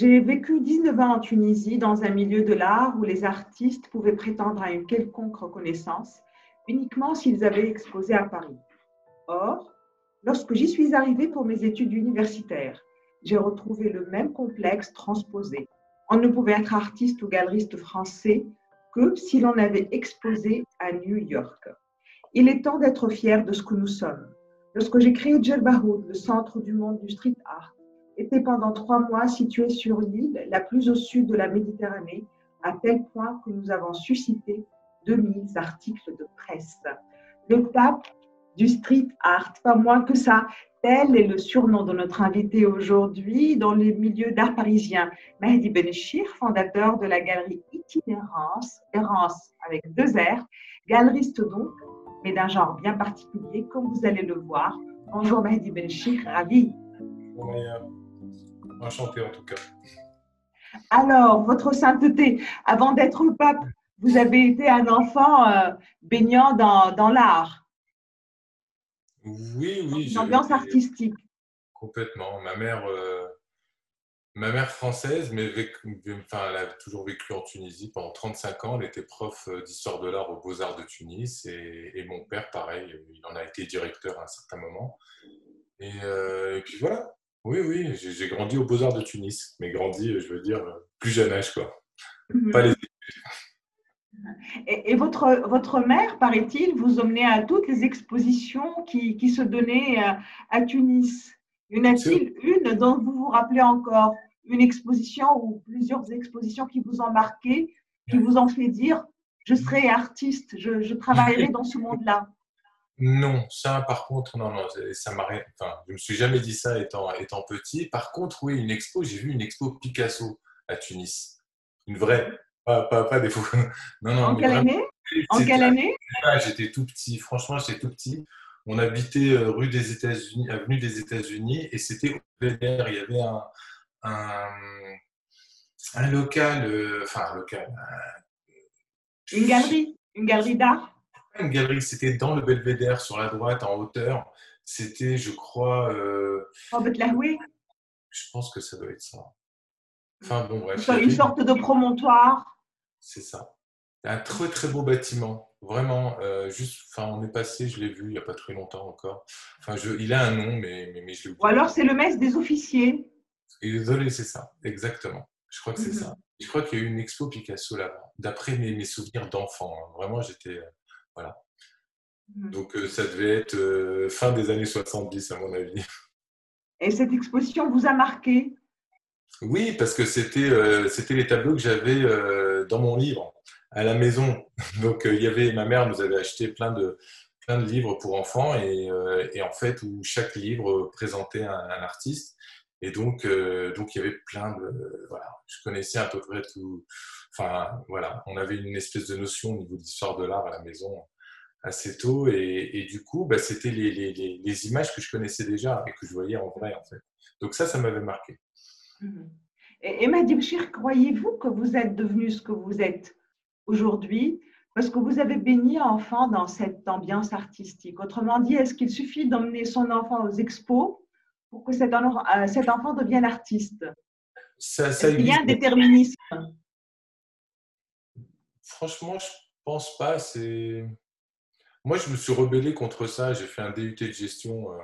J'ai vécu 19 ans en Tunisie dans un milieu de l'art où les artistes pouvaient prétendre à une quelconque reconnaissance uniquement s'ils avaient exposé à Paris. Or, lorsque j'y suis arrivée pour mes études universitaires, j'ai retrouvé le même complexe transposé. On ne pouvait être artiste ou galeriste français que si l'on avait exposé à New York. Il est temps d'être fier de ce que nous sommes. Lorsque j'ai créé Djelbahoud, le centre du monde du street art, était pendant trois mois situé sur l'île la plus au sud de la Méditerranée, à tel point que nous avons suscité 2000 articles de presse. Le pape du street art, pas moins que ça. Tel est le surnom de notre invité aujourd'hui dans les milieux d'art parisien. Mahdi Benchir, fondateur de la galerie Itinérance, Errance avec deux R, galeriste donc, mais d'un genre bien particulier, comme vous allez le voir. Bonjour Mahdi Benchir, ravi. Bonjour Enchanté en tout cas. Alors, votre sainteté, avant d'être pape, vous avez été un enfant euh, baignant dans, dans l'art. Oui, oui. Une ambiance artistique. Complètement. Ma mère, euh, ma mère française, mais enfin, elle a toujours vécu en Tunisie pendant 35 ans. Elle était prof euh, d'histoire de l'art aux Beaux-Arts de Tunis. Et, et, mon père, pareil, il en a été directeur à un certain moment. Et, et puis voilà, oui, oui, j'ai grandi aux Beaux-Arts de Tunis, mais grandi, je veux dire, plus jeune âge, quoi. Mhm. Pas les et, et, votre, votre mère, paraît-il, vous emmenait à toutes les expositions qui, qui se donnaient à, euh, à Tunis? Y en a-t-il une dont vous vous rappelez encore? Une exposition ou plusieurs expositions qui vous ont marqué, qui vous ont fait dire je serai artiste, je, je travaillerai dans ce monde-là? Non, ça par contre, non, non, ça m'a enfin, je me suis jamais dit ça étant, étant petit. Par contre, oui, une expo, j'ai vu une expo Picasso à Tunis. Une vraie, pas, pas, des faux. Non, non, en quelle année? En quelle année? J'étais tout petit, franchement, j'étais tout petit. On habitait euh, rue des États-Unis, avenue des États-Unis, et c'était au Belvédère. Il y avait un, un, un local, euh, enfin, un local. Une galerie Une galerie d'art? Une galerie, c'était dans le belvédère, sur la droite, en hauteur. C'était, je crois. Euh... Je pense que ça doit être ça. Enfin bon, bref. Une sorte de promontoire. C'est ça. Un très très beau bâtiment. Vraiment, euh, juste, enfin, on est passé, je l'ai vu il n'y a pas très longtemps encore. Enfin, je, il a un nom, mais, mais, je l'ai Ou alors c'est le mess des officiers. désolé, c'est ça, exactement. Je crois que c'est mhm. ça. Je crois qu'il y a eu une expo Picasso là-bas, d'après mes, mes, souvenirs d'enfant. Hein. Vraiment, j'étais. Voilà. Mmh. Donc euh, ça devait être euh, fin des années 70 à mon avis. Et cette exposition vous a marqué? Oui, parce que c'était euh, c'était les tableaux que j'avais dans mon livre à la maison. Donc il y avait ma mère nous avait acheté plein de plein de livres pour enfants et, et en fait où chaque livre présentait un, artiste et donc donc il y avait plein de voilà je connaissais à peu près tout enfin voilà on avait une espèce de notion au niveau d'histoire de l'art à la maison assez tôt. Et, du coup, bah, c'était les, les, les, images que je connaissais déjà et que je voyais en vrai, en fait. Donc ça, ça m'avait marqué. Mhm. Et Emma Dibchir, croyez-vous que vous êtes devenu ce que vous êtes aujourd'hui? Parce que vous avez baigné enfant dans cette ambiance artistique Autrement dit, est-ce qu'il suffit d'emmener son enfant aux expos pour que cet, euh, cet enfant devienne artiste ça, ça Il y a un déterminisme? Franchement, je pense pas. C'est moi, je me suis rebellé contre ça. J'ai fait un DUT de gestion euh,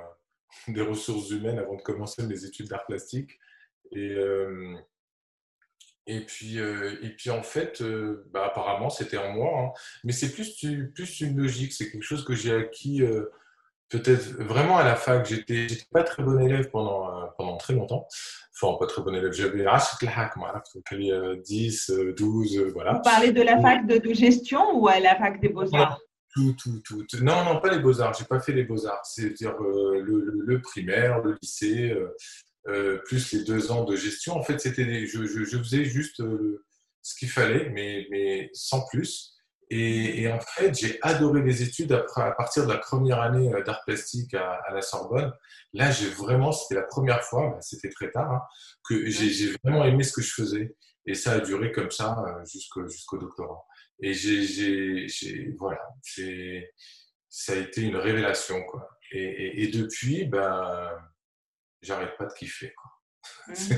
des ressources humaines avant de commencer mes études d'art plastique. Et, euh, et, puis, euh, et puis, en fait, bah, apparemment, c'était en moi. Hein. Mais c'est plus, plus une logique. C'est quelque chose que j'ai acquis peut-être vraiment à la fac. J'étais pas très bon élève pendant, pendant très longtemps. Enfin, pas très bon élève. J'avais 10, 12, voilà. Vous parlez de la fac de, de gestion ou à la fac des beaux-arts? Tout, tout, tout. Non, non, pas les beaux-arts. J'ai pas fait les beaux-arts. C'est-à-dire euh, le, primaire, le lycée, euh, euh, plus les deux ans de gestion. En fait, c'était je, je, faisais juste ce qu'il fallait, mais, mais sans plus. Et, en fait, j'ai adoré les études après, à partir de la première année d'art plastique à, la Sorbonne. Là, j'ai vraiment, c'était la première fois, bah, c'était très tard, hein, que j'ai vraiment aimé ce que je faisais. Et ça a duré comme ça jusqu'au doctorat. Et j'ai, voilà, ça a été une révélation, quoi. Et, et, depuis, ben, j'arrête pas de kiffer, quoi. Mmh.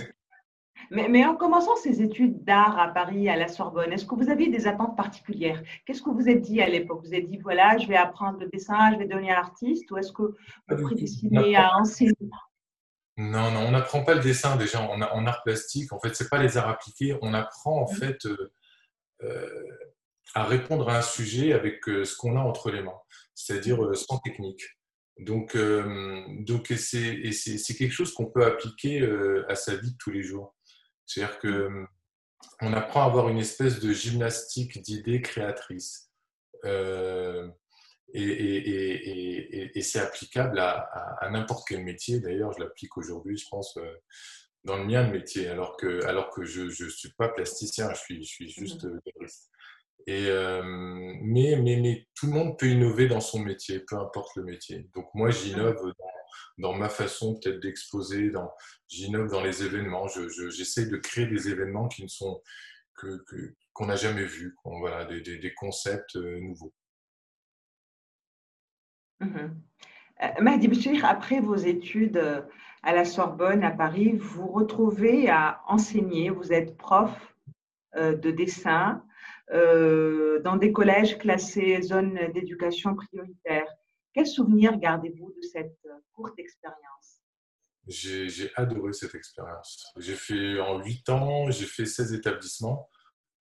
Mais, en commençant ces études d'art à Paris, à la Sorbonne, est-ce que vous aviez des attentes particulières? Qu'est-ce que vous êtes dit à l'époque? Vous êtes dit, voilà, je vais apprendre le dessin, je vais devenir artiste Ou est-ce que vous prédestinez à enseigner? Non, non, on n'apprend pas le dessin déjà en, art plastique. En fait, ce n'est pas les arts appliqués. On apprend en fait euh, euh, à répondre à un sujet avec euh, ce qu'on a entre les mains, c'est-à-dire sans technique. Donc, donc c'est quelque chose qu'on peut appliquer à sa vie de tous les jours. C'est-à-dire que on apprend à avoir une espèce de gymnastique d'idées créatrices. Et, c'est applicable à, n'importe quel métier. D'ailleurs, je l'applique aujourd'hui, je pense, euh, dans le mien de métier, alors que, alors que je ne suis pas plasticien, je suis, je suis juste mmh. galeriste. Et, euh, mais, mais, mais, tout le monde peut innover dans son métier, peu importe le métier. Donc moi, j'innove dans, ma façon peut-être d'exposer, j'innove dans les événements. J'essaie de créer des événements qui ne sont que qu'on n'a jamais vus, des, concepts euh, nouveaux. Mahdi Bchir, après vos études euh, à la Sorbonne, à Paris, vous retrouvez à enseigner. Vous êtes prof de dessin dans des collèges classés zone d'éducation prioritaire. Quel souvenir gardez-vous de cette courte expérience? J'ai adoré cette expérience. J'ai fait en 8 ans, j'ai fait 16 établissements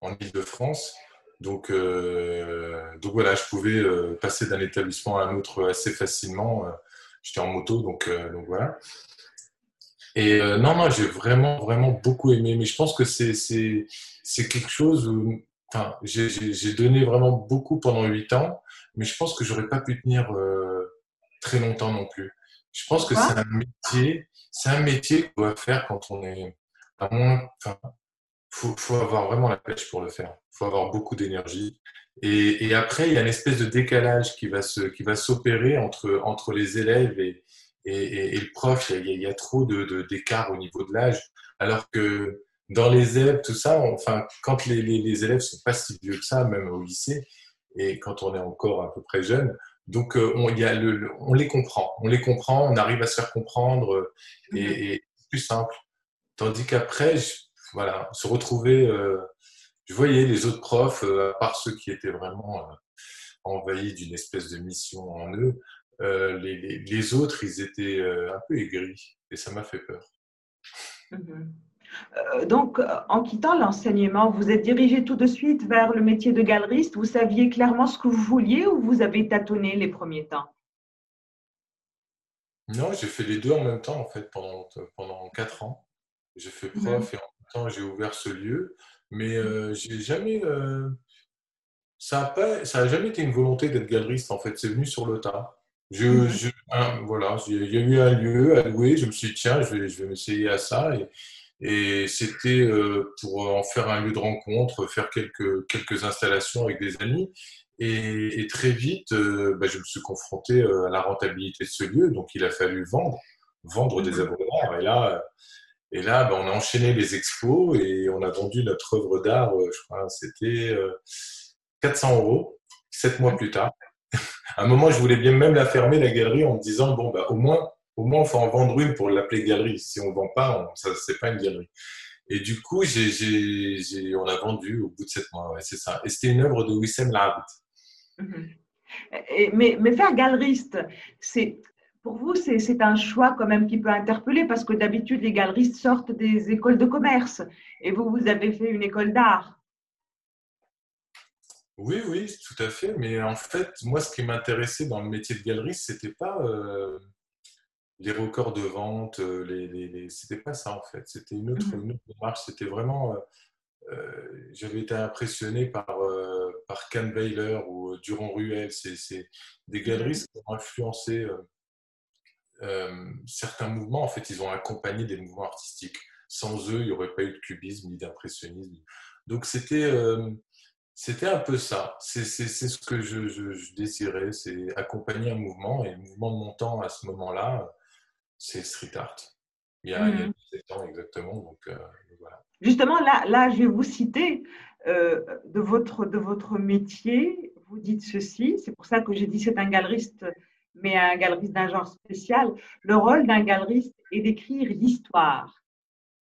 en Ile-de-France. Donc, euh, donc voilà, je pouvais euh, passer d'un établissement à un autre assez facilement. Euh, j'étais en moto, donc, voilà. Et non, non, j'ai vraiment, vraiment beaucoup aimé. Mais je pense que c'est, c'est, c'est quelque chose où, enfin, j'ai, donné vraiment beaucoup pendant huit ans, mais je pense que j'aurais pas pu tenir très longtemps non plus. Je pense que c'est un métier, c'est un métier qu'on doit faire quand on est à moins, enfin, faut, faut avoir vraiment la pêche pour le faire. Il faut avoir beaucoup d'énergie. Et, après, il y a une espèce de décalage qui va se, qui va s'opérer entre, entre les élèves et, et, et le prof. Il y a, il y a trop de, d'écart au niveau de l'âge. Alors que dans les élèves, tout ça, enfin, quand les, les, les, élèves sont pas si vieux que ça, même au lycée, et quand on est encore à peu près jeune, donc euh, on, y a le, on les comprend, on les comprend, on arrive à se faire comprendre, et, mm-hmm. et c'est plus simple. Tandis qu'après, voilà, se retrouver. Euh, je voyais les autres profs, euh, à part ceux qui étaient vraiment euh, envahis d'une espèce de mission en eux, les, autres, ils étaient un peu aigris et ça m'a fait peur. Mhm. Donc, en quittant l'enseignement, vous êtes dirigé tout de suite vers le métier de galeriste. Vous saviez clairement ce que vous vouliez ou vous avez tâtonné les premiers temps? Non, j'ai fait les deux en même temps, en fait, pendant, pendant quatre ans. J'ai fait mhm. prof et en j'ai ouvert ce lieu, mais euh, j'ai jamais. Euh, ça n'a pas, ça a jamais été une volonté d'être galeriste en fait. C'est venu sur le tas. Je, mhm. voilà, il y a eu un lieu à louer. Je me suis dit tiens, je vais, je vais m'essayer à ça et, et c'était euh, pour en faire un lieu de rencontre, faire quelques quelques installations avec des amis. Et, très vite, bah, je me suis confronté à la rentabilité de ce lieu, donc il a fallu vendre, vendre des mhm. abonnements. Et là, et là, ben, on a enchaîné les expos et on a vendu notre œuvre d'art, euh, je crois, c'était 400 euh, euros, sept mois plus tard. à un moment, je voulais bien même la fermer, la galerie, en me disant, bon, bah, au moins, au moins, il faut en vendre une pour l'appeler galerie. Si on ne vend pas, ce n'est pas une galerie. Et du coup, on a vendu au bout de sept mois, c'est ça. Et c'était une œuvre de Wissem Labd. Mhm. Mais, mais, faire galeriste, c'est pour vous, c'est un choix quand même qui peut interpeller parce que d'habitude, les galeristes sortent des écoles de commerce et vous, vous avez fait une école d'art. Oui, oui, tout à fait. Mais en fait, moi, ce qui m'intéressait dans le métier de galeriste, c'était pas euh, les records de vente, euh, les, les, c'était pas ça en fait. C'était une autre, mhm. démarche. C'était vraiment. Euh, j'avais été impressionné par, par Can Baylor ou Durand Ruel. C'est des galeristes qui ont influencé euh, certains mouvements, en fait, ils ont accompagné des mouvements artistiques. Sans eux, il n'y aurait pas eu de cubisme ni d'impressionnisme. Donc, c'était euh, c'était un peu ça. C'est ce que je, désirais, c'est accompagner un mouvement. Et le mouvement de mon temps à ce moment-là, c'est street art. Il y a, 17 mmh. ans exactement. Donc, euh, voilà. Justement, là, là, je vais vous citer de, votre, de votre métier. Vous dites ceci, c'est pour ça que j'ai dit c'est un galeriste mais un galeriste d'un genre spécial, le rôle d'un galeriste est d'écrire l'histoire.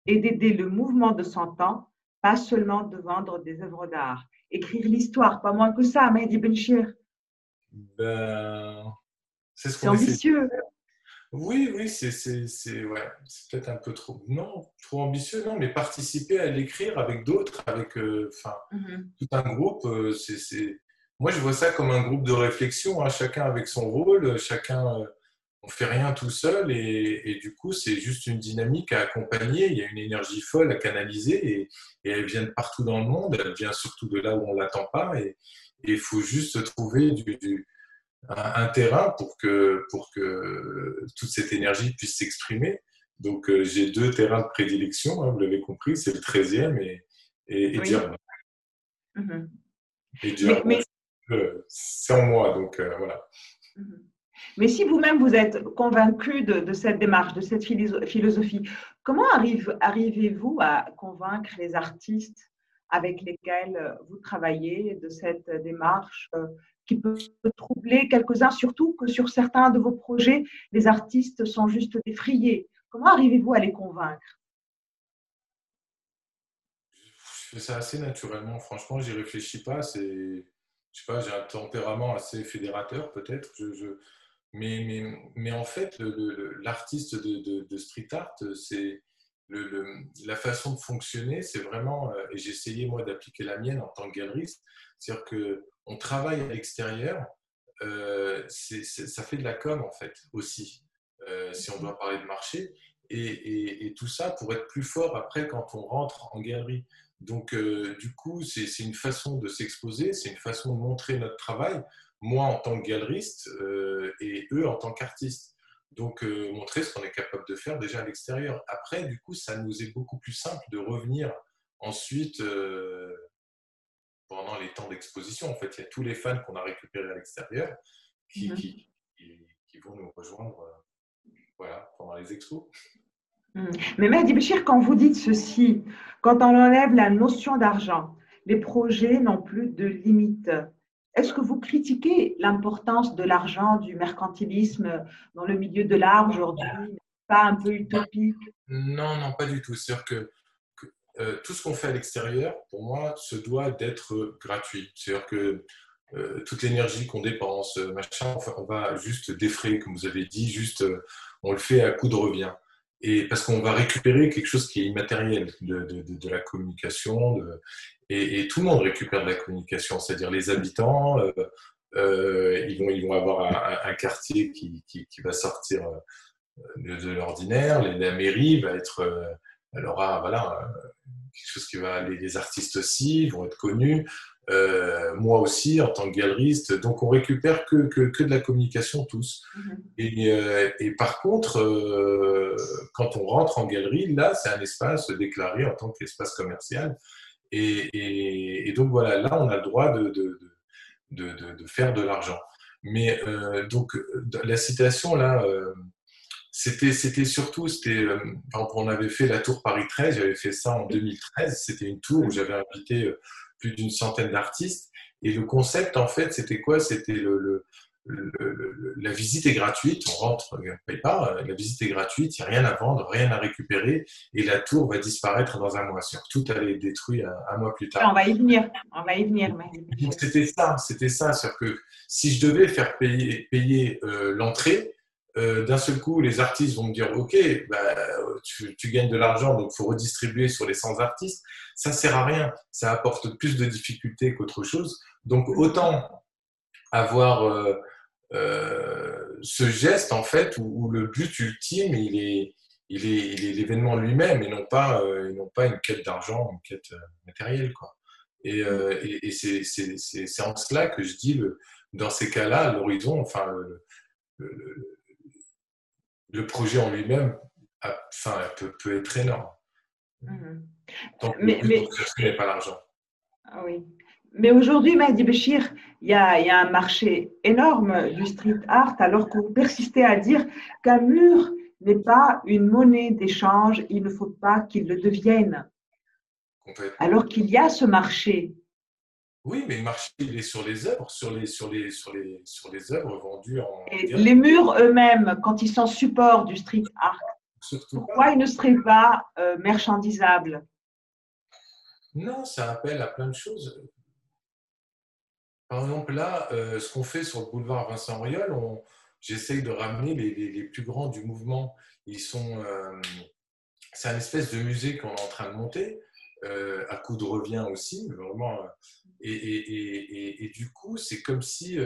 et d'aider le mouvement de son temps, pas seulement de vendre des œuvres d'art. Écrire l'histoire, pas moins que ça, Mehdi Benchir. Ben, c'est ambitieux. Oui, oui, c'est ouais, peut-être un peu trop, non, trop ambitieux, non, mais participer à l'écrire avec d'autres, avec euh, mm-hmm. tout un groupe, euh, c'est, moi je vois ça comme un groupe de réflexion, hein, chacun avec son rôle, chacun, euh, on fait rien tout seul, et, et du coup c'est juste une dynamique à accompagner, il y a une énergie folle à canaliser, et, et elle vient de partout dans le monde, elle vient surtout de là où on l'attend pas, et il faut juste trouver du, du un, terrain pour que, pour que toute cette énergie puisse s'exprimer. Donc, euh, j'ai deux terrains de prédilection, hein, vous l'avez compris, c'est le 13e et, et, dire. Mm-hmm. Et euh, c'est en moi, donc euh, voilà. Mm-hmm. Mais si vous-même vous êtes convaincu de, de, cette démarche, de cette philosophie, comment arrive, arrivez-vous à convaincre les artistes avec lesquels vous travaillez de cette démarche qui peut troubler quelques-uns, surtout que sur certains de vos projets, les artistes sont juste défrayés. Comment arrivez-vous à les convaincre? Je fais ça assez naturellement. Franchement, j'y réfléchis pas. Je sais pas, j'ai un tempérament assez fédérateur peut-être. Mais, en fait, l'artiste de, street art, c'est la façon de fonctionner, c'est vraiment, euh, et j'ai essayé moi d'appliquer la mienne en tant que galeriste, c'est-à-dire que on travaille à l'extérieur, euh, ça fait de la com en fait aussi, euh, si on doit parler de marché. Et, tout ça pour être plus fort après quand on rentre en galerie. Donc, du coup, c'est une façon de s'exposer, c'est une façon de montrer notre travail, moi en tant que galeriste et eux en tant qu'artistes. Donc, montrer ce qu'on est capable de faire déjà à l'extérieur. Après, du coup, ça nous est beaucoup plus simple de revenir ensuite pendant les temps d'exposition. En fait, il y a tous les fans qu'on a récupérés à l'extérieur qui, mhm. qui, vont nous rejoindre euh, voilà, pendant les expos. Mhm. Mais Mehdi Béchir, quand vous dites ceci, quand on enlève la notion d'argent, les projets n'ont plus de limite. Est-ce que vous critiquez l'importance de l'argent, du mercantilisme dans le milieu de l'art aujourd'hui? Pas un peu utopique? Non, non, pas du tout. C'est-à-dire que euh, tout ce qu'on fait à l'extérieur, pour moi, se doit d'être gratuit. C'est-à-dire que euh, toute l'énergie qu'on dépense, euh, machin, on va juste défrayer, comme vous avez dit, juste on le fait à coup de revient. Et parce qu'on va récupérer quelque chose qui est immatériel de, la communication, et, tout le monde récupère de la communication, c'est-à-dire les habitants, ils, vont, ils vont avoir un, quartier qui, qui, va sortir de, l'ordinaire, la mairie va être elle aura voilà, quelque chose qui va. Les, les artistes aussi vont être connus, euh, moi aussi en tant que galeriste. Donc on récupère que, que, que de la communication tous. Et, euh, et, par contre, euh, quand on rentre en galerie, là, c'est un espace déclaré en tant qu'espace commercial. Et, et, donc voilà, là, on a le droit de, de, de, de faire de l'argent. Mais donc la citation là c'était, c'était surtout, c'était, euh, on avait fait la tour Paris 13, j'avais fait ça en 2013. C'était une tour où j'avais invité plus d'une centaine d'artistes. Et le concept, en fait, c'était quoi? C'était le, la visite est gratuite, on rentre, on ne paye pas, euh, la visite est gratuite, il n'y a rien à vendre, rien à récupérer, et la tour va disparaître dans un mois. Tout allait être détruit un, mois plus tard. On va y venir, on va y venir. C'était ça, c'était ça. C'est-à-dire que si je devais faire payer, payer l'entrée, euh, d'un seul coup, les artistes vont me dire Ok, bah, tu, gagnes de l'argent, donc il faut redistribuer sur les 100 artistes. Ça sert à rien. Ça apporte plus de difficultés qu'autre chose. Donc, autant avoir euh, euh, ce geste, en fait, où, le but ultime, il est, l'événement lui-même et non pas, une quête d'argent, une quête matérielle. Et, c'est en cela que je dis, dans ces cas-là, l'horizon, enfin, le projet en lui-même enfin, peut, peut, être énorme. Mhm. Donc, mais, mais... n'est pas l'argent. Ah oui. Mais aujourd'hui, Mahdi Béchir, il y, a, il y, a, un marché énorme du street art, alors que vous persistez à dire qu'un mur n'est pas une monnaie d'échange, il ne faut pas qu'il le devienne. Alors qu'il y a ce marché. Oui, mais le marché, il est sur les œuvres, sur les, sur les, sur les, sur les œuvres vendues en. les murs eux-mêmes, quand ils sont support du street art, Pourquoi il ne serait pas euh, marchandisable Non, ça appelle à plein de choses. Par exemple, là, euh, ce qu'on fait sur le boulevard Vincent Auriol, j'essaye de ramener les, plus grands du mouvement. Ils sont, euh, c'est un espèce de musée qu'on est en train de monter, à coup de revient aussi, vraiment. Et, du coup, c'est comme si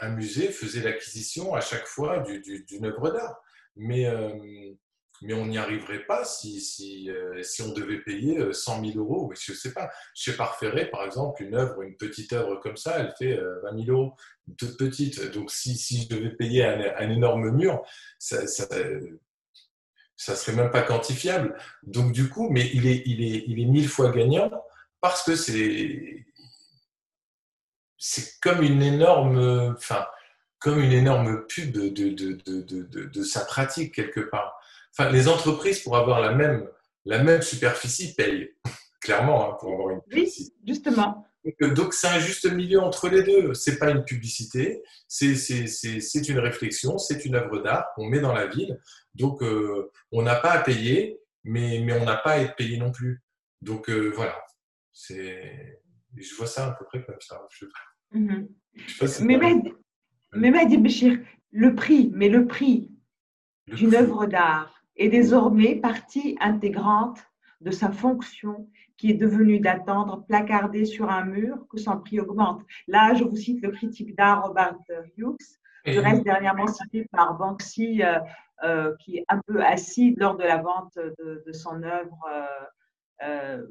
un musée faisait l'acquisition à chaque fois d'une œuvre d'art mais, euh, mais on n'y arriverait pas si, si, euh, on devait payer 100 euh, 000 euros. Je ne sais pas. Chez Parferré, par exemple, une œuvre, une petite œuvre comme ça, elle fait 20 000 euros, toute petite. Donc, si, si je devais payer un, énorme mur, ça, ça, ça serait même pas quantifiable. Donc, du coup, mais il est, il est, il est mille fois gagnant parce que c'est, c'est comme une énorme, enfin, comme une énorme pub de, de, de, de, sa pratique quelque part. Enfin, les entreprises, pour avoir la même, la même superficie, payent, clairement, hein, pour avoir une superficie. Oui, justement. Donc, c'est un juste milieu entre les deux. C'est pas une publicité, c'est une réflexion, c'est une œuvre d'art qu'on met dans la ville. Donc, euh, on n'a pas à payer, mais, mais on n'a pas à être payé non plus. Donc, euh, voilà. Je vois ça à peu près comme ça. Je... Mm mais, Béchir, le prix, mais le prix d'une œuvre d'art est désormais partie intégrante de sa fonction qui est devenue d'attendre placardée sur un mur que son prix augmente. Là, je vous cite le critique d'art Robert Hughes, je reste dernièrement cité par Banksy, euh, euh, qui est un peu acide lors de la vente de, son œuvre euh,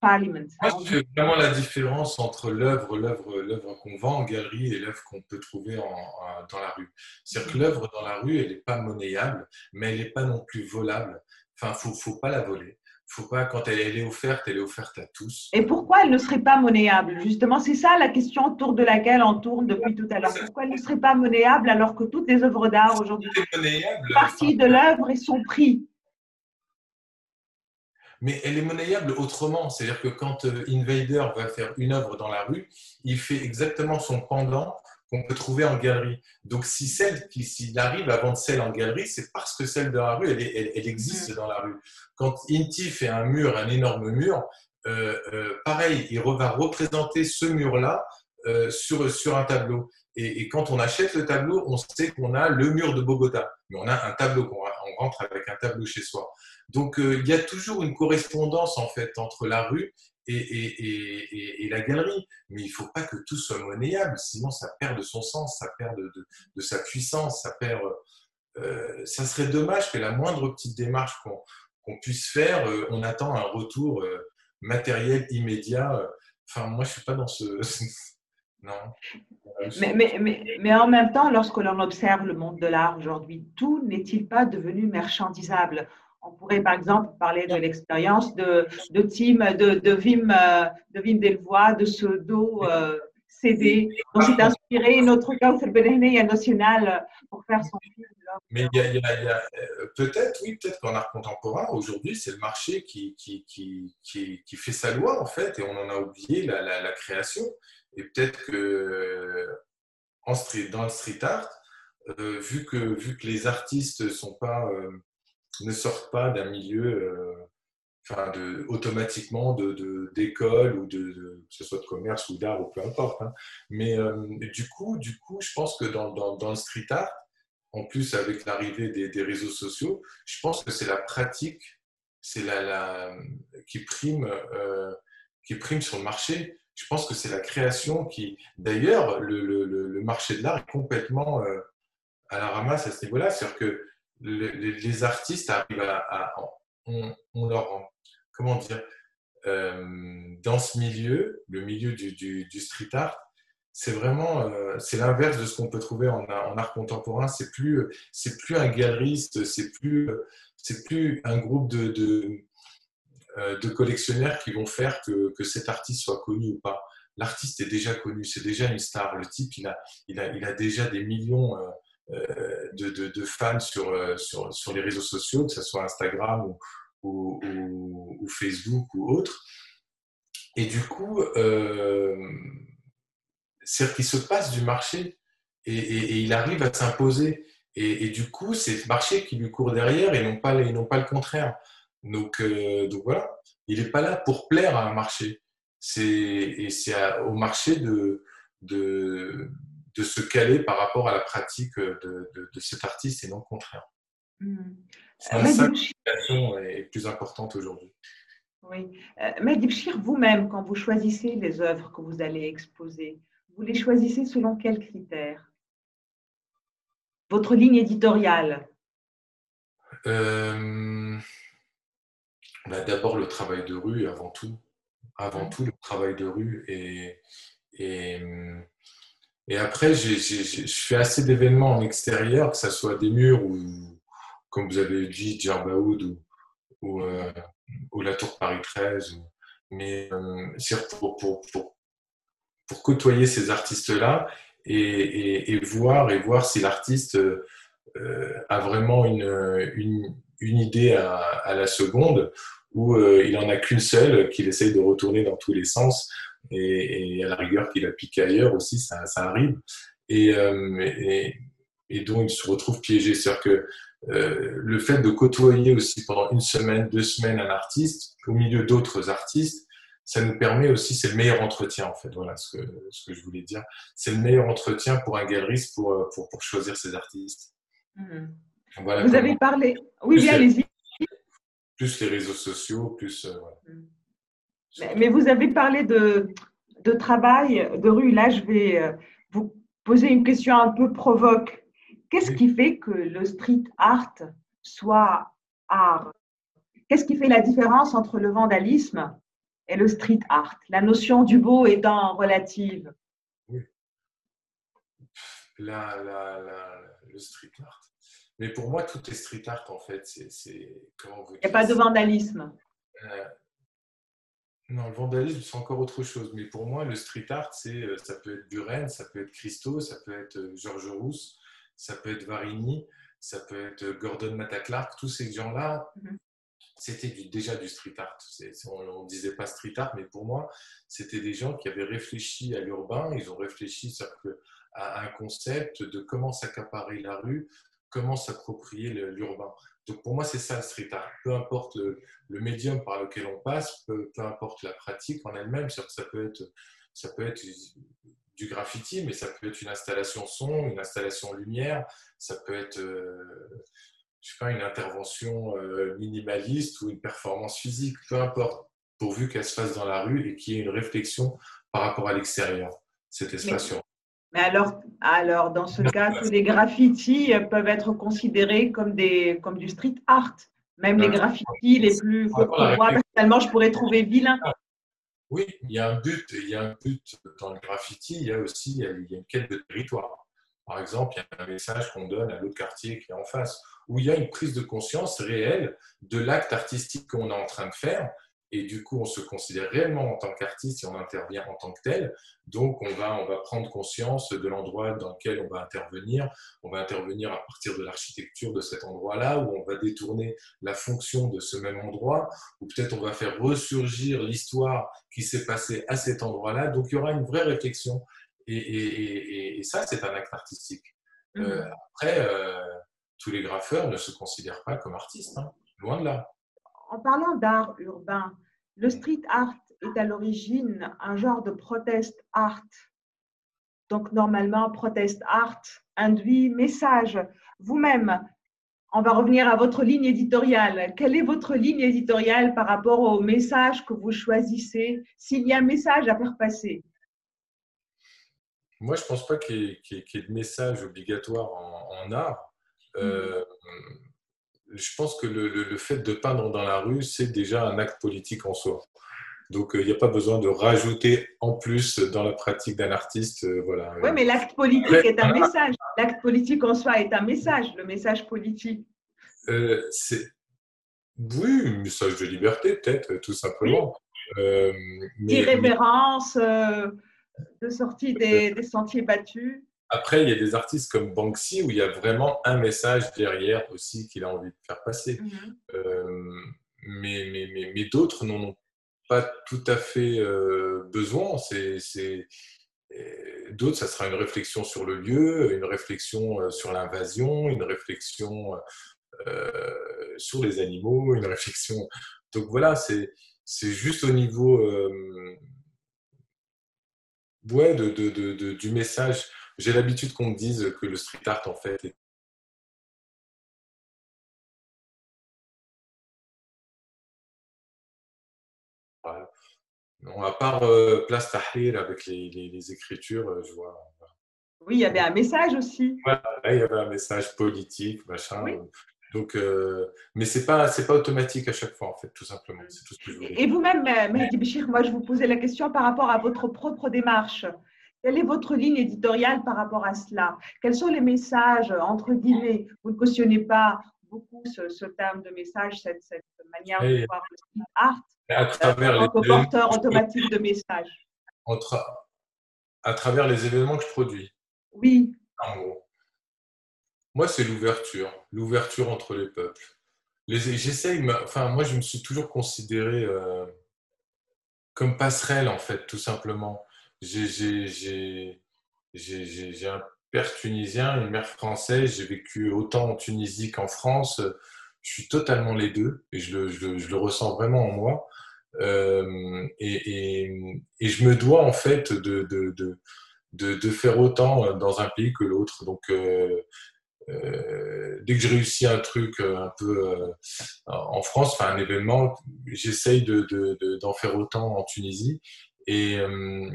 Parliament. Moi, je fais vraiment la différence entre l'œuvre, l'œuvre, l'œuvre qu'on vend en galerie et l'œuvre qu'on peut trouver dans la rue. C'est-à-dire que l'œuvre dans la rue, elle n'est pas monnayable, mais elle n'est pas non plus volable. Enfin, faut, faut pas la voler. Faut pas, quand elle, est offerte, elle est offerte à tous. Et pourquoi elle ne serait pas monnayable? Justement, c'est ça la question autour de laquelle on tourne depuis tout à l'heure. Pourquoi elle ne serait pas monnayable alors que toutes les œuvres d'art aujourd'hui, partie de l'œuvre et son prix? Mais elle est monnayable autrement. C'est-à-dire que quand euh, Invader va faire une œuvre dans la rue, il fait exactement son pendant qu'on peut trouver en galerie. Donc, si celle qui, s'il arrive à vendre celle en galerie, c'est parce que celle de la rue, elle, elle, existe mm. dans la rue. Quand Inti fait un mur, un énorme mur, euh, euh, pareil, il va représenter ce mur-là sur, sur un tableau. Et, et, quand on achète le tableau, on sait qu'on a le mur de Bogota. Mais on a un tableau, on rentre avec un tableau chez soi. Donc, euh, il y a toujours une correspondance en fait entre la rue et, la galerie. Mais il ne faut pas que tout soit monnayable, sinon ça perd de son sens, ça perd de, sa puissance, ça perd. Euh, ça serait dommage que la moindre petite démarche qu'on puisse faire, euh, on attend un retour matériel immédiat. Enfin, moi, je ne suis pas dans ce. non. Mais, en même temps, lorsque l'on observe le monde de l'art aujourd'hui, tout n'est-il pas devenu marchandisable on pourrait par exemple parler de l'expérience de, de Tim, de, de Vim, euh, de Vim Delvoye, de ce dos euh, CD, dont s'est inspiré notre Bénéné national pour faire son film. Mais il y a, euh, peut-être, oui, peut-être qu'en art contemporain, aujourd'hui, c'est le marché qui, qui, qui, qui, fait sa loi, en fait, et on en a oublié la, la, création. Et peut-être que en street, dans le street art, vu, que, vu que les artistes ne sont pas ne sortent pas d'un milieu euh, enfin de, automatiquement d'école de, ou de, que ce soit de commerce ou d'art ou peu importe. Hein. Mais euh, du, coup, du coup, je pense que dans, dans, le street art, en plus avec l'arrivée des, des, réseaux sociaux, je pense que c'est la pratique c'est la, qui, prime, euh, qui prime sur le marché. Je pense que c'est la création qui... D'ailleurs, le, le, le, marché de l'art est complètement à la ramasse à ce niveau-là. C'est-à-dire que les, artistes arrivent à, on, leur, comment dire, euh, dans ce milieu, le milieu du, street art, c'est vraiment, euh, c'est l'inverse de ce qu'on peut trouver en, art contemporain. C'est plus, c'est plus un galeriste, c'est plus, c'est plus un groupe de, de, euh, de, collectionneurs qui vont faire que, que cet artiste soit connu ou pas. L'artiste est déjà connu, c'est déjà une star. Le type, il a, il a, il a déjà des millions euh, de, fans sur, euh, sur, sur, les réseaux sociaux, que ce soit Instagram ou, Facebook ou autre. Et du coup, euh, c'est qu'il se passe du marché et, il arrive à s'imposer. Et, du coup, c'est le marché qui lui court derrière et non pas, pas le contraire. Donc, donc voilà, il n'est pas là pour plaire à un marché. Et c'est au marché de, de, de, se caler par rapport à la pratique de, de, cet artiste et non le contraire. Mmh. Ça, est plus importante aujourd'hui. Oui. Euh, vous-même, quand vous choisissez les œuvres que vous allez exposer, vous les choisissez selon quels critères? Votre ligne éditoriale? Euh, bah, D'abord le travail de rue avant tout. Avant tout le travail de rue. Et, et, et après, je fais assez d'événements en extérieur, que ce soit des murs ou, comme vous avez dit, Djerbaoud ou, euh, la Tour Paris 13. Mais euh, pour, pour, pour, côtoyer ces artistes-là et, voir, et voir si l'artiste euh, a vraiment une, une, une idée à, à, la seconde ou il n'en a qu'une seule qu'il essaye de retourner dans tous les sens et, à la rigueur qu'il a piqué ailleurs aussi, ça, ça arrive. Et, et, et, donc il se retrouve piégé. C'est-à-dire que euh, le fait de côtoyer aussi pendant une semaine, deux semaines un artiste au milieu d'autres artistes, ça nous permet aussi, c'est le meilleur entretien en fait, voilà ce que, ce que je voulais dire. C'est le meilleur entretien pour un galeriste pour, euh, pour, pour choisir ses artistes. Mmh. Voilà vous avez parlé, oui, bien, allez-y. Plus les réseaux sociaux, plus. Euh, mmh. Mais, mais, vous avez parlé de, de travail de rue. Là, je vais vous poser une question un peu provoque. Qu'est-ce qui fait que le street art soit art? Qu'est-ce qui fait la différence entre le vandalisme et le street art? La notion du beau étant relative. Oui. La, le street art. Mais pour moi, tout est street art en fait. C'est, comment vous Il n'y a pas de vandalisme. Euh, non, le vandalisme, c'est encore autre chose. Mais pour moi, le street art, c'est, euh, ça peut être Buren, ça peut être Christo, ça peut être euh, Georges Rousse, ça peut être Varini, ça peut être Gordon Matta-Clark, tous ces gens-là, mhm. c'était déjà du street art. on ne disait pas street art, mais pour moi, c'était des gens qui avaient réfléchi à l'urbain, ils ont réfléchi à un concept de comment s'accaparer la rue, comment s'approprier l'urbain. Donc pour moi, c'est ça le street art. Peu importe le, médium par lequel on passe, peu, importe la pratique en elle-même, ça peut être, ça peut être du graffiti, mais ça peut être une installation son, une installation lumière, ça peut être euh, je sais pas, une intervention euh, minimaliste ou une performance physique, peu importe, pourvu qu'elle se fasse dans la rue et qu'il y ait une réflexion par rapport à l'extérieur, cet espace. Mais, alors, alors, dans ce cas, tous les graffitis peuvent être considérés comme, des, comme du street art. Même les graffitis les plus. Personnellement, je pourrais trouver vilain. Oui, il y a un but, il y a un but dans le graffiti, il y a aussi il y a une quête de territoire. Par exemple, il y a un message qu'on donne à l'autre quartier qui est en face, où il y a une prise de conscience réelle de l'acte artistique qu'on est en train de faire et du coup, on se considère réellement en tant qu'artiste et on intervient en tant que tel. Donc, on va, on va prendre conscience de l'endroit dans lequel on va intervenir. On va intervenir à partir de l'architecture de cet endroit-là, où on va détourner la fonction de ce même endroit, ou peut-être on va faire ressurgir l'histoire qui s'est passée à cet endroit-là. Donc, il y aura une vraie réflexion. Et, et, et, ça, c'est un acte artistique. Euh, mmh. après, euh, tous les graffeurs ne se considèrent pas comme artistes, hein. loin de là en parlant d'art urbain, le street art est à l'origine un genre de protest art. Donc normalement, protest art induit message. Vous-même, on va revenir à votre ligne éditoriale. Quelle est votre ligne éditoriale par rapport au message que vous choisissez S'il y a un message à faire passer? Moi, je ne pense pas qu'il y, ait de message obligatoire en, art. Euh, je pense que le, fait de peindre dans la rue, c'est déjà un acte politique en soi. Donc, il n'y a pas besoin de rajouter en plus dans la pratique d'un artiste. Euh, voilà. Oui, mais l'acte politique est un message. L'acte politique en soi est un message, le message politique. Euh, c'est... Oui, un message de liberté, peut-être, tout simplement. Euh, D'irrévérence, de sortie des, des sentiers battus. Après, il y a des artistes comme Banksy où il y a vraiment un message derrière aussi qu'il a envie de faire passer. Mhm. Euh, mais mais, mais, mais d'autres n'en ont pas tout à fait euh, besoin. C'est, euh, d'autres, ça sera une réflexion sur le lieu, une réflexion sur l'invasion, une réflexion sur les animaux, une réflexion. Donc voilà, c'est juste au niveau ouais, de, de, de, du message. J'ai l'habitude qu'on me dise que le street art, en fait, est Non, à part euh, Place Tahrir avec les, les, écritures, euh, je vois. Oui, il y avait un message aussi. Ouais, il y avait un message politique, machin. Donc, euh, mais c'est pas c'est pas automatique à chaque fois en fait, tout simplement. Tout ce que je Et vous-même, Mehdi Bichir, moi je vous posais la question par rapport à votre propre démarche. Quelle est votre ligne éditoriale par rapport à cela? Quels sont les messages entre guillemets? Vous ne cautionnez pas beaucoup ce, terme de message, cette, cette manière de voir le street art à travers les porteur automatique de messages. à travers les événements que je produis. Oui. En gros. Moi, c'est l'ouverture, l'ouverture entre les peuples. J'essaye, enfin, moi, je me suis toujours considéré euh, comme passerelle, en fait, tout simplement. J'ai un père tunisien, une mère française. J'ai vécu autant en Tunisie qu'en France. Je suis totalement les deux et je le, je je le ressens vraiment en moi. Euh, et, et, et, je me dois, en fait, de, de, de, de, faire autant dans un pays que l'autre. Donc, euh, euh, dès que je réussis un truc euh, un peu euh, en France, enfin un événement, j'essaye d'en de, d'en faire autant en Tunisie. Et je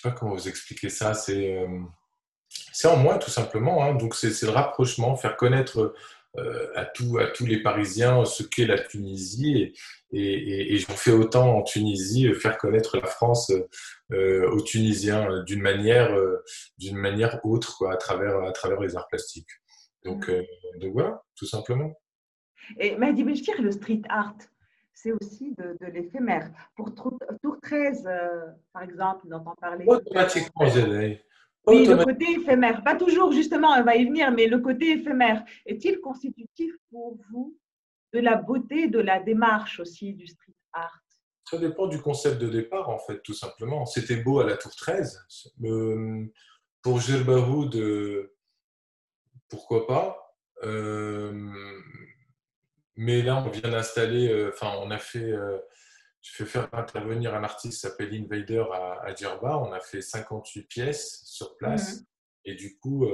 sais pas comment vous expliquer ça. C'est c'est en moi tout simplement. Hein. Donc c'est le rapprochement, faire connaître à, tout, à tous les Parisiens ce qu'est la Tunisie. Et, et, et j'en fais autant en Tunisie, faire connaître la France euh, aux Tunisiens euh, d'une manière, euh, d'une manière autre, quoi, à travers, à travers les arts plastiques. Donc, mm. donc voilà, tout simplement. Et Mahdi Belchir, le street art, c'est aussi de, de l'éphémère. Pour Tour, 13, par exemple, dont on parlait. Automatiquement, Oui, le côté éphémère. Pas toujours, justement, on va y venir, mais le côté éphémère est-il constitutif pour vous de la beauté, de la démarche aussi du street art? Ça dépend du concept de départ, en fait, tout simplement. C'était beau à la tour 13. Euh, pour euh, pourquoi pas euh, Mais là, on vient d'installer, enfin, on a fait, je fais faire intervenir un artiste qui s'appelle Invader à, à Djerba. On a fait 58 pièces sur place. Mhm. Et du coup,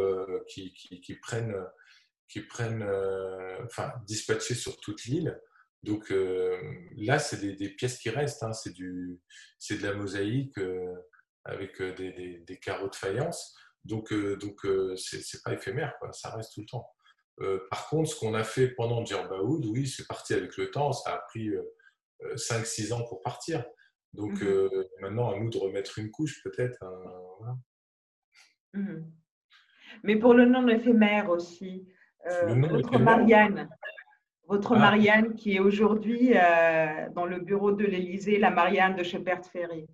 qui, qui, prennent, qui prennent enfin, dispatchées sur toute l'île. Donc euh, là, c'est des, pièces qui restent. Hein. C'est de la mosaïque euh, avec euh, des, carreaux de faïence. Donc, donc c'est pas éphémère, ça reste tout le temps. Par contre, ce qu'on a fait pendant Djerbaoud, oui, c'est parti avec le temps. Ça a pris 5-6 ans pour partir. Donc mmh maintenant, à nous de remettre une couche, peut-être. Hein, mmh Mais pour le nom éphémère aussi, notre Marianne, votre ah. Marianne qui est aujourd'hui euh, dans le bureau de l'Élysée, la Marianne de Shepard-Ferry.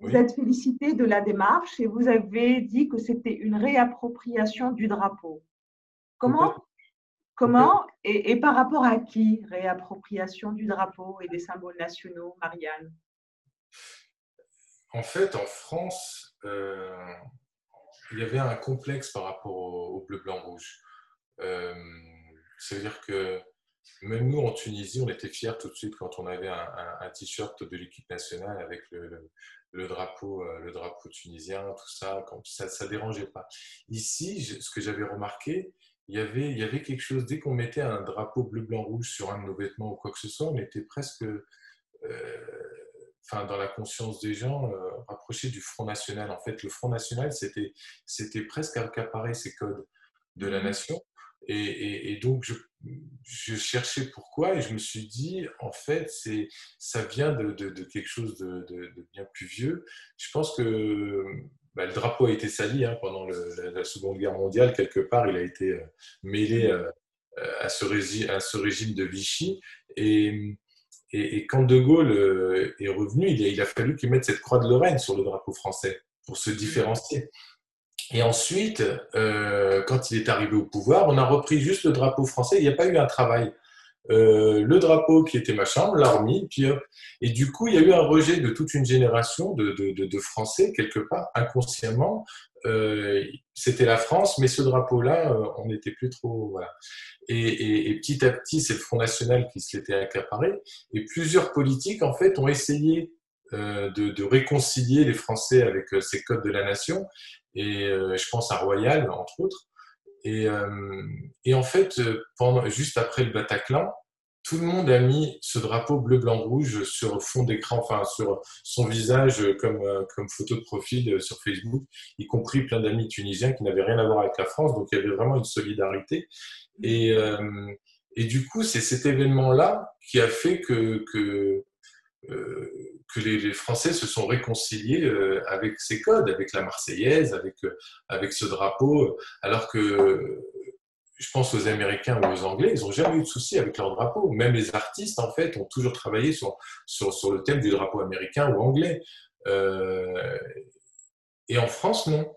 Vous êtes félicité de la démarche et vous avez dit que c'était une réappropriation du drapeau. Comment Comment et, par rapport à qui réappropriation du drapeau et des symboles nationaux, Marianne En fait, en France, euh, il y avait un complexe par rapport au, bleu, blanc, rouge. Euh, C'est-à-dire que même nous, en Tunisie, on était fiers tout de suite quand on avait un, t-shirt de l'équipe nationale avec le, drapeau, euh, le drapeau tunisien, tout ça. ça ne dérangeait pas. Ici, ce que j'avais remarqué, il y, avait, il y avait quelque chose, dès qu'on mettait un drapeau bleu, blanc, rouge sur un de nos vêtements ou quoi que ce soit, on était presque, euh, enfin, dans la conscience des gens, euh, rapproché du Front National. En fait, le Front National, c'était, c'était presque accaparer ces codes de la mmh nation. Et, donc, je, cherchais pourquoi et je me suis dit, en fait, c'est, ça vient de, quelque chose de, bien plus vieux. Je pense que bah, le drapeau a été sali hein, pendant la, Seconde Guerre mondiale. Quelque part, il a été euh, mêlé mmh. euh, à, ce régime, à ce régime de Vichy. Et, et, quand De Gaulle euh, est revenu, il a, il a fallu qu'il mette cette croix de Lorraine sur le drapeau français pour se différencier. Et ensuite, euh, quand il est arrivé au pouvoir, on a repris juste le drapeau français. Il n'y a pas eu un travail le drapeau qui était ma chambre, l'armée, puis Et du coup, il y a eu un rejet de toute une génération de, de, de, Français, quelque part, inconsciemment. C'était la France, mais ce drapeau-là, on n'était plus trop. Voilà. Et, et, petit à petit, c'est le Front National qui se l'était accaparé. Et plusieurs politiques, en fait, ont essayé de, de, réconcilier les Français avec ces codes de la nation. Et je pense à Royal, entre autres. Et, euh, et en fait, pendant, juste après le Bataclan, tout le monde a mis ce drapeau bleu, blanc, rouge sur fond d'écran, enfin sur son visage comme, euh, comme photo de profil sur Facebook, y compris plein d'amis tunisiens qui n'avaient rien à voir avec la France. Donc il y avait vraiment une solidarité. Et, euh, et du coup, c'est cet événement-là qui a fait que, que, euh, que les, Français se sont réconciliés euh, avec ces codes, avec la Marseillaise, avec, euh, avec ce drapeau, alors que je pense aux Américains ou aux Anglais, ils n'ont jamais eu de soucis avec leur drapeau. Même les artistes, en fait, ont toujours travaillé sur, sur le thème du drapeau américain ou anglais. et en France, non.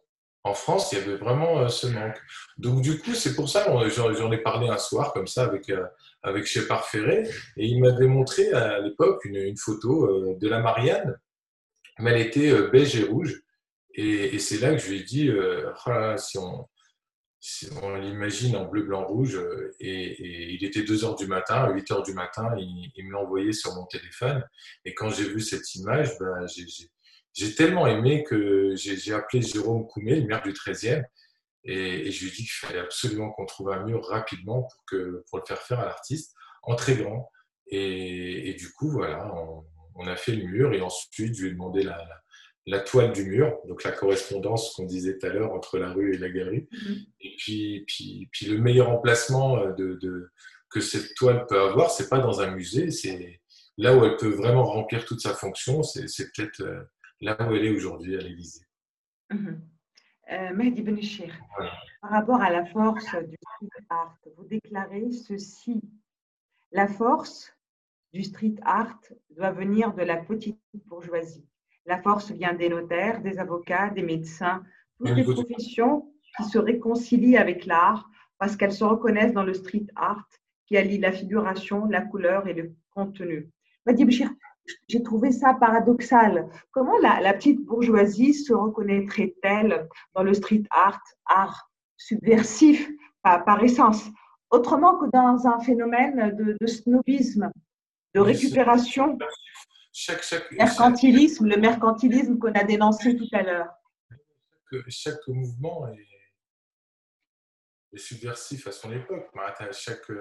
En France, il y avait vraiment ce manque. Donc, du coup, c'est pour ça, j'en ai parlé un soir, comme ça, avec, avec Shepard Ferré, et il m'avait montré à l'époque une, photo euh, de la Marianne, mais elle était euh, beige et rouge. Et, c'est là que je lui ai dit, euh, ah, si on, on l'imagine en bleu, blanc, rouge, et, il était 2 heures du matin, à 8 heures du matin, il, me l'a envoyé sur mon téléphone. Et quand j'ai vu cette image, ben, j'ai tellement aimé que j'ai appelé Jérôme Coumet, le maire du 13e, et, je lui ai dit qu'il fallait absolument qu'on trouve un mur rapidement pour, que, pour le faire faire à l'artiste, en très grand. Et, du coup, voilà, on, a fait le mur et ensuite je lui ai demandé la, la, toile du mur, donc la correspondance qu'on disait tout à l'heure entre la rue et la galerie. Mm-hmm. Et puis, puis, puis, le meilleur emplacement de, de, que cette toile peut avoir, c'est pas dans un musée, c'est là où elle peut vraiment remplir toute sa fonction, c'est peut-être euh, là où elle est aujourd'hui à l'Élysée. Mm-hmm. Euh, Mehdi Benchir, par rapport à la force du street art, vous déclarez ceci. La force du street art doit venir de la petite bourgeoisie. La force vient des notaires, des avocats, des médecins, toutes les professions qui se réconcilient avec l'art parce qu'elles se reconnaissent dans le street art qui allie la figuration, la couleur et le contenu. Mehdi Benchir, j'ai trouvé ça paradoxal. Comment la, petite bourgeoisie se reconnaîtrait-elle dans le street art, art subversif par, essence, autrement que dans un phénomène de, snobisme, de récupération chaque, mercantilisme, le mercantilisme qu'on a dénoncé tout à l'heure. Chaque mouvement est, subversif à son époque. Chaque,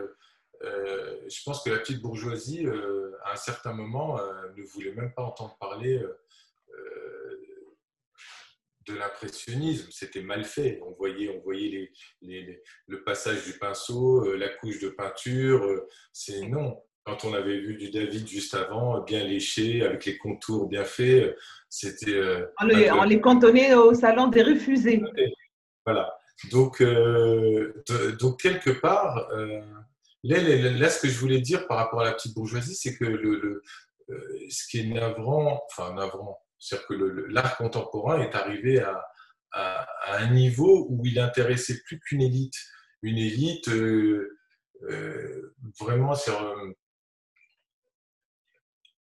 euh, je pense que la petite bourgeoisie, euh, à un certain moment, euh, ne voulait même pas entendre parler de l'impressionnisme. C'était mal fait. On voyait, on voyait les, le passage du pinceau, la couche de peinture. C'est non. Quand on avait vu du David juste avant, bien léché, avec les contours bien faits, c'était. on, les, on les cantonnait au salon des refusés. Voilà. Donc, donc quelque part, Là, ce que je voulais dire par rapport à la petite bourgeoisie, c'est que le, euh, ce qui est navrant, enfin navrant, c'est-à-dire que l'art contemporain est arrivé à, un niveau où il intéressait plus qu'une élite. Une élite euh, euh, vraiment sur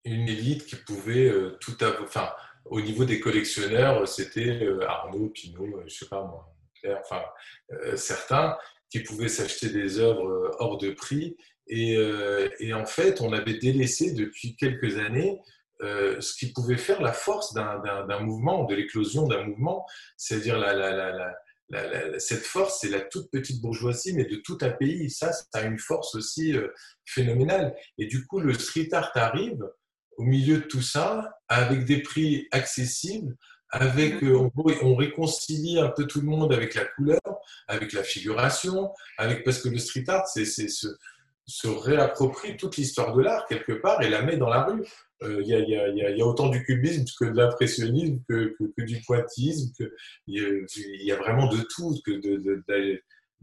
une élite qui pouvait tout avoir. Enfin, au niveau des collectionneurs, c'était Arnaud, Pinault, je sais pas moi, enfin certains qui pouvaient s'acheter des œuvres euh, hors de prix. Et, euh, et, en fait, on avait délaissé depuis quelques années euh, ce qui pouvait faire la force d'un mouvement, de l'éclosion d'un mouvement, c'est-à-dire la, la, la, cette force, c'est la toute petite bourgeoisie, mais de tout un pays. Ça, ça a une force aussi phénoménale. Et du coup, le street art arrive au milieu de tout ça, avec des prix accessibles, avec, euh, on, réconcilie un peu tout le monde avec la couleur, avec la figuration, avec, parce que le street art, c'est se, se réapproprie toute l'histoire de l'art quelque part et la met dans la rue. Euh, il y, y, a, autant du cubisme que de l'impressionnisme, que, que, du pointillisme, il y, a vraiment de tout, que de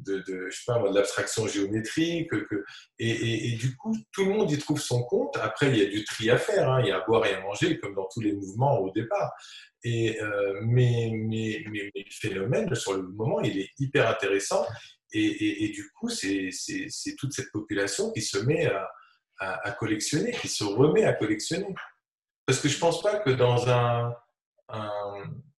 je sais pas, de l'abstraction géométrique. Que, et, du coup, tout le monde y trouve son compte. Après, il y a du tri à faire, hein. il y a à boire et à manger, comme dans tous les mouvements au départ. Et, euh, mais, mais, mais, le phénomène, sur le moment, il est hyper intéressant. Et, du coup, c'est toute cette population qui se met à, collectionner, qui se remet à collectionner. Parce que je pense pas que dans un,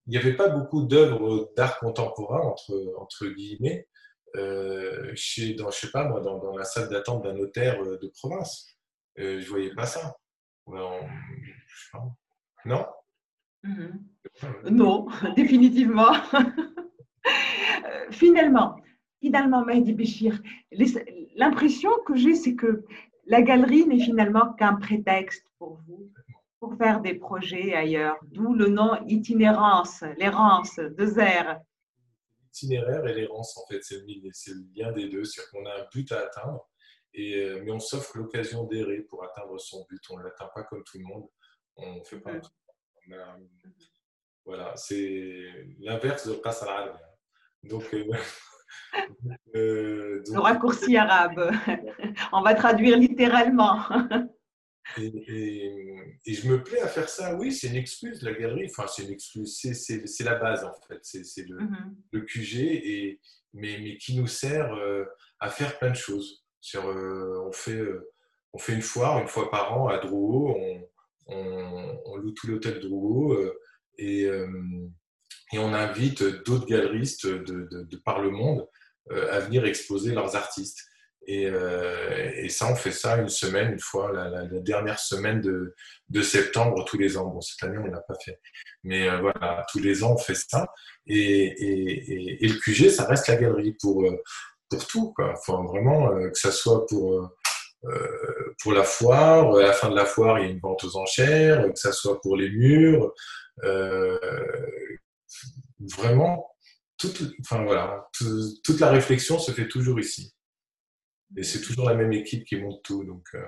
il n'y avait pas beaucoup d'œuvres d'art contemporain, entre, entre guillemets, euh, chez, dans, je sais pas moi, dans, dans la salle d'attente d'un notaire euh, de province. Euh, je voyais pas ça. Non, non, mhm. non définitivement. finalement, finalement, Béchir, l'impression que j'ai, c'est que la galerie n'est finalement qu'un prétexte pour vous pour faire des projets ailleurs, d'où le nom itinérance, l'errance, deux R. Itinéraire et l'errance, en fait, c'est le lien des deux, c'est-à-dire qu'on a un but à atteindre, et, euh, mais on s'offre l'occasion d'errer pour atteindre son but. On ne l'atteint pas comme tout le monde, on fait pas. voilà, c'est l'inverse de passe Donc, euh, euh, donc, le raccourci arabe. on va traduire littéralement. Et, je me plais à faire ça. Oui, c'est une excuse, la galerie. Enfin, c'est une excuse. C'est la base, en fait. C'est le, le, QG, et, mais, mais, qui nous sert euh, à faire plein de choses. Sur, euh, on, fait, euh, on fait une foire, une fois par an, à Drouot. On, on, loue tout l'hôtel Drouot. et, et on invite d'autres galeristes de, de, de, par le monde à venir exposer leurs artistes. Euh, et, ça, on fait ça une semaine, une fois, la, dernière semaine de, de, septembre tous les ans. Bon, cette année, on ne l'a pas fait. Mais euh, voilà, tous les ans, on fait ça. Et, et, le QG, ça reste la galerie pour, euh, pour tout. Quoi. Enfin, vraiment, que ça soit pour, pour la foire, à la fin de la foire, il y a une vente aux enchères, que ça soit pour les murs. vraiment, toute, enfin, voilà, toute la réflexion se fait toujours ici. Et c'est toujours la même équipe qui monte tout. Donc, euh,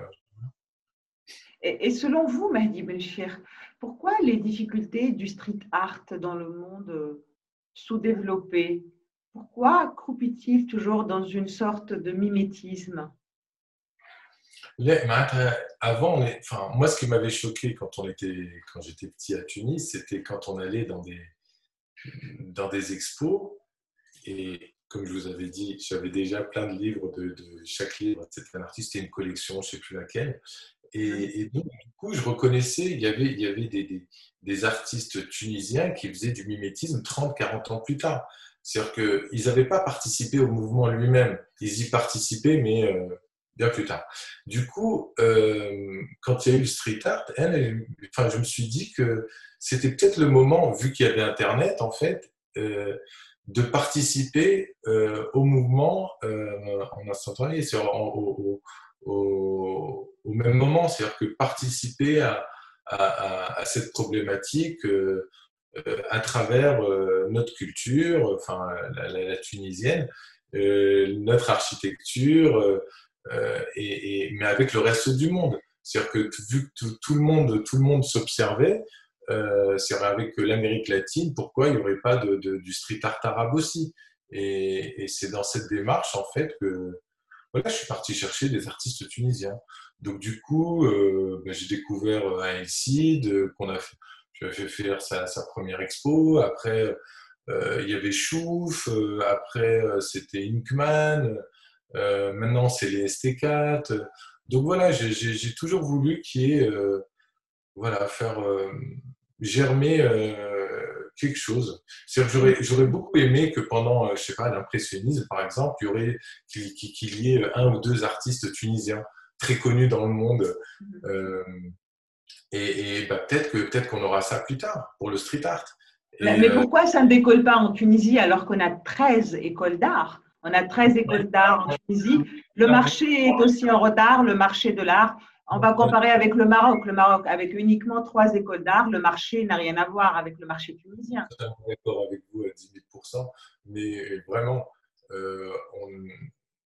et, selon vous, Mahdi Benchir, pourquoi les difficultés du street art dans le monde sous-développé Pourquoi croupit-il toujours dans une sorte de mimétisme? Avant, enfin, moi, ce qui m'avait choqué quand on était, quand j'étais petit à Tunis, c'était quand on allait dans des, dans des expos et comme je vous avais dit, j'avais déjà plein de livres de, chaque livre. C'était un artiste et une collection, je ne sais plus laquelle. Et, donc, du coup, je reconnaissais, il y avait, il y avait des, des, artistes tunisiens qui faisaient du mimétisme 30, 40 ans plus tard. C'est-à-dire qu'ils n'avaient pas participé au mouvement lui-même. Ils y participaient, mais euh, bien plus tard. Du coup, euh, quand il y a eu le street art, enfin, je me suis dit que c'était peut-être le moment, vu qu'il y avait Internet, en fait, euh, de participer euh, au mouvement euh, en instantané, au, au, même moment. C'est-à-dire que participer à, cette problématique euh, à travers notre culture, enfin la, tunisienne, notre architecture, et, mais avec le reste du monde. C'est-à-dire que vu que tout, le monde, tout le monde s'observait, euh, c'est avec l'Amérique latine, pourquoi il n'y aurait pas de, du street art arabe aussi? Et, c'est dans cette démarche, en fait, que voilà, je suis parti chercher des artistes tunisiens. Donc, du coup, euh, ben, j'ai découvert un Cid, qu'on a fait, faire sa, première expo. Après, euh, il y avait Chouf. après, c'était Inkman. maintenant, c'est les ST4. Donc, voilà, j'ai toujours voulu qu'il y ait voilà, faire germer euh, quelque chose. J'aurais beaucoup aimé que pendant, euh, je sais pas, l'impressionnisme, par exemple, il y aurait qu'il y ait un ou deux artistes tunisiens très connus dans le monde. Mm-hmm. Euh, et, bah, peut-être que peut-être qu'on aura ça plus tard pour le street art. mais pourquoi ça ne décolle pas en Tunisie alors qu'on a 13 écoles d'art? On a 13 écoles d'art en Tunisie. Le marché est aussi en retard, le marché de l'art. On va comparer avec le Maroc. Le Maroc, avec uniquement trois écoles d'art, le marché n'a rien à voir avec le marché tunisien. Je suis d'accord avec vous à 10 000 mais vraiment, euh,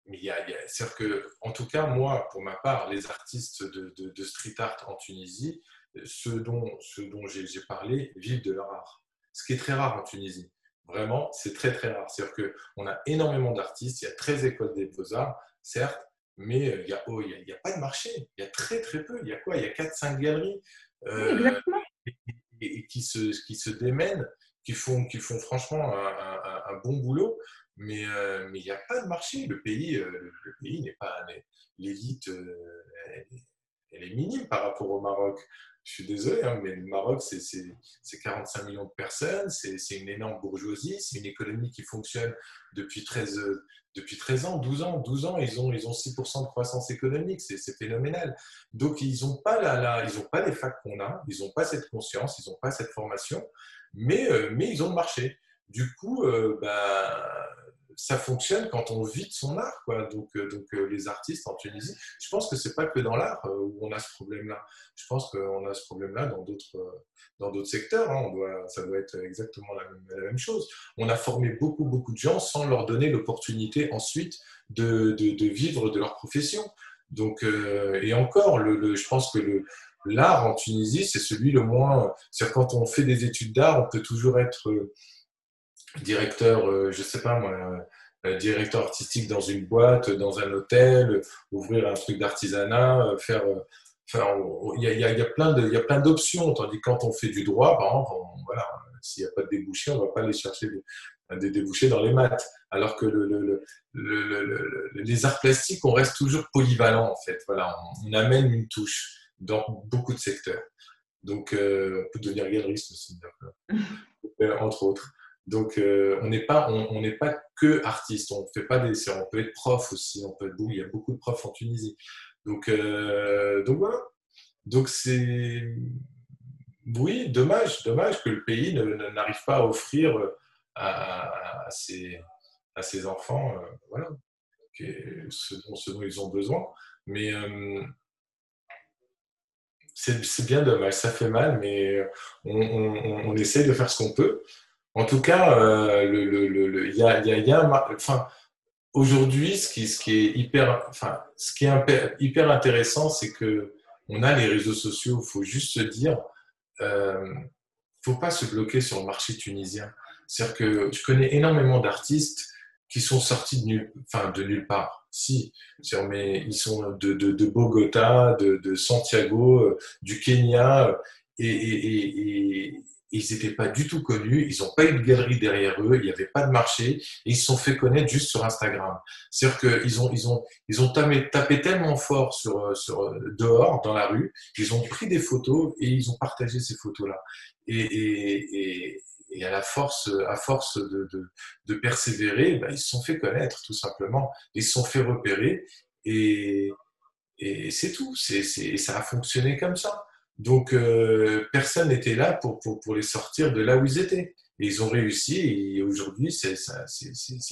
c'est-à-dire que, en tout cas, moi, pour ma part, les artistes de, street art en Tunisie, ceux dont, dont j'ai parlé, vivent de leur art. Ce qui est très rare en Tunisie. Vraiment, c'est très très rare. C'est-à-dire qu'on a énormément d'artistes, il y a 13 écoles des beaux-arts, certes, mais il n'y a, oh, a, pas de marché. Il y a très très peu. Il y a quoi? Il y a 4-5 galeries euh, et, qui, se, qui se démènent, qui font, qui font franchement un, bon boulot, mais euh, mais il n'y a pas de marché. Le pays, euh, le pays n'est pas l'élite, elle, est minime par rapport au Maroc je suis désolé, hein, mais le Maroc, c'est 45 millions de personnes, c'est une énorme bourgeoisie, c'est une économie qui fonctionne depuis 13, depuis 13 ans, 12 ans. 12 ans, ils ont, ils ont 6% de croissance économique, c'est phénoménal. Donc, ils n'ont pas, la, ils pas les facs qu'on a, ils n'ont pas cette conscience, ils n'ont pas cette formation, mais, euh, mais ils ont le marché. Du coup, euh, bah, ça fonctionne quand on vit de son art. Donc, euh, donc euh, les artistes en Tunisie, je pense que c'est pas que dans l'art euh, où on a ce problème-là. Je pense qu'on a ce problème-là dans d'autres dans secteurs. Hein. Ça doit être exactement la même, chose. On a formé beaucoup beaucoup de gens sans leur donner l'opportunité ensuite de, de, vivre de leur profession. Donc et encore, je pense que l'art en Tunisie, c'est celui le moins. C'est quand on fait des études d'art, on peut toujours être directeur, euh, je sais pas moi, euh, directeur artistique dans une boîte, dans un hôtel, ouvrir un truc d'artisanat, euh, faire. il y, a, plein de, il y a plein d'options. Tandis que quand on fait du droit, par exemple, voilà, s'il n'y a pas de débouchés, on ne va pas aller chercher des, débouchés dans les maths. Alors que le, les arts plastiques, on reste toujours polyvalent en fait. Voilà, on, amène une touche dans beaucoup de secteurs. Donc, on peut devenir galeriste aussi, entre autres. Donc, euh, on n'est pas, on, pas que artiste. On fait pas des, on peut être prof aussi. On peut, il y a beaucoup de profs en Tunisie. Donc, euh, donc voilà. Donc c'est, oui, dommage, dommage que le pays n'arrive pas à offrir à, ses, à ses enfants, euh, voilà, ce dont, ils ont besoin. Mais c'est bien dommage, ça fait mal, mais on, on, on de faire ce qu'on peut. En tout cas, euh, le, y a, y a, enfin, aujourd'hui, ce qui, ce qui est hyper, enfin, ce qui est hyper intéressant, c'est que on a les réseaux sociaux. Il faut juste se dire, euh, faut pas se bloquer sur le marché tunisien. C'est-à-dire que je connais énormément d'artistes qui sont sortis de nulle, enfin, de nulle part. Si, mais ils sont de, de, de Bogota, de, de, Santiago, euh, du Kenya, et, et, et, ils n'étaient pas du tout connus, ils n'ont pas eu de galerie derrière eux, il n'y avait pas de marché, et ils se sont fait connaître juste sur Instagram. C'est-à-dire qu'ils ont, ils ont, ils ont tapé, tellement fort sur, sur, dehors, dans la rue, ils ont pris des photos et ils ont partagé ces photos-là. Et, et, et, à la force, à force de, de, de persévérer, ben, ils se sont fait connaître, tout simplement. Ils se sont fait repérer, et, et c'est tout. C'est, ça a fonctionné comme ça. Donc, euh, personne n'était là pour, pour, les sortir de là où ils étaient. Et ils ont réussi et aujourd'hui, c'est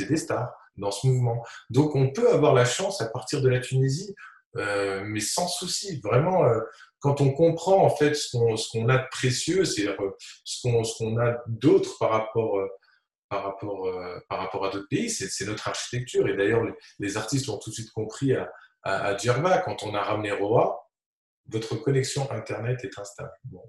des stars dans ce mouvement. Donc, on peut avoir la chance à partir de la Tunisie, euh, mais sans souci. Vraiment, euh, quand on comprend en fait ce qu'on a de précieux, c'est-à-dire ce qu'on a d'autre par rapport par rapport, par rapport à d'autres pays, c'est notre architecture. Et d'ailleurs, les, artistes l'ont tout de suite compris à, à, quand on a ramené Roa, votre connexion Internet est instable. Bon,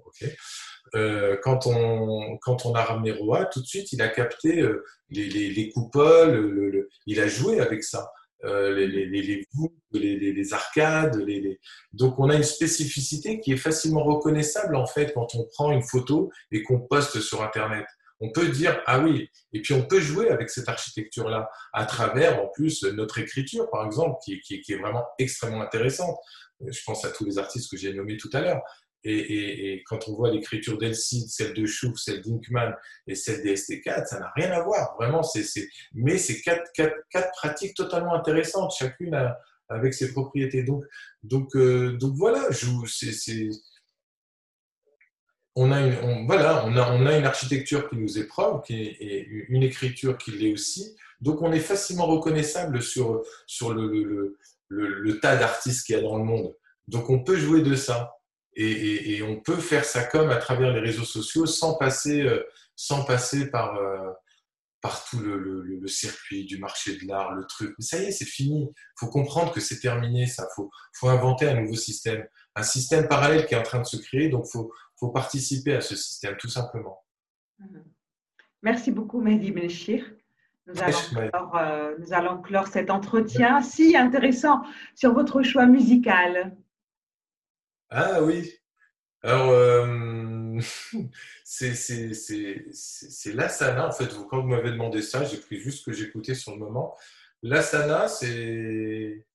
euh, quand, on, quand on a ramené Roa, tout de suite, il a capté euh, les, les, coupoles, le, il a joué avec ça. Euh, les, les, les, les, arcades. Les, Donc, on a une spécificité qui est facilement reconnaissable en fait quand on prend une photo et qu'on poste sur Internet. On peut dire ah oui, et puis on peut jouer avec cette architecture-là à travers en plus notre écriture, par exemple, qui, qui est vraiment extrêmement intéressante je pense à tous les artistes que j'ai nommés tout à l'heure. Et, quand on voit l'écriture d'Elcide, celle de Chouf, celle d'Inkman et celle des ST4, ça n'a rien à voir. Vraiment, mais c'est quatre, pratiques totalement intéressantes, chacune avec ses propriétés. Donc, euh, voilà, on a une, architecture qui nous est propre, et une écriture qui l'est aussi. Donc, on est facilement reconnaissable sur, le, tas d'artistes qu'il y a dans le monde. Donc on peut jouer de ça. Et, on peut faire ça comme à travers les réseaux sociaux sans passer, euh, sans passer par, euh, tout le, circuit du marché de l'art, le truc. Mais ça y est, c'est fini. Il faut comprendre que c'est terminé, ça. Il faut, inventer un nouveau système. Un système parallèle qui est en train de se créer. Donc il faut, faut participer à ce système, tout simplement. Merci beaucoup, Mehdi Benchir. Nous allons, euh, nous allons clore cet entretien si intéressant sur votre choix musical. Ah oui. Alors, euh, c'est l'asana, en fait. Quand vous m'avez demandé ça, j'ai pris juste ce que j'écoutais sur le moment. L'asana, c'est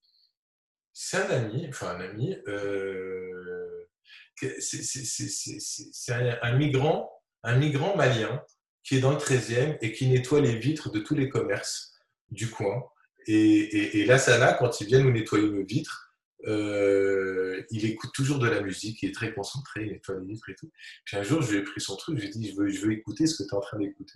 un ami, enfin un ami, euh, c'est un, migrant, un migrant malien qui est dans le 13e et qui nettoie les vitres de tous les commerces du coin. Et, et, et l'asana, quand il vient nous nettoyer nos vitres, euh, il écoute toujours de la musique, il est très concentré, il nettoie les livres et tout. Puis un jour, je lui ai pris son truc, je lui ai dit, je veux, je veux écouter ce que tu es en train d'écouter.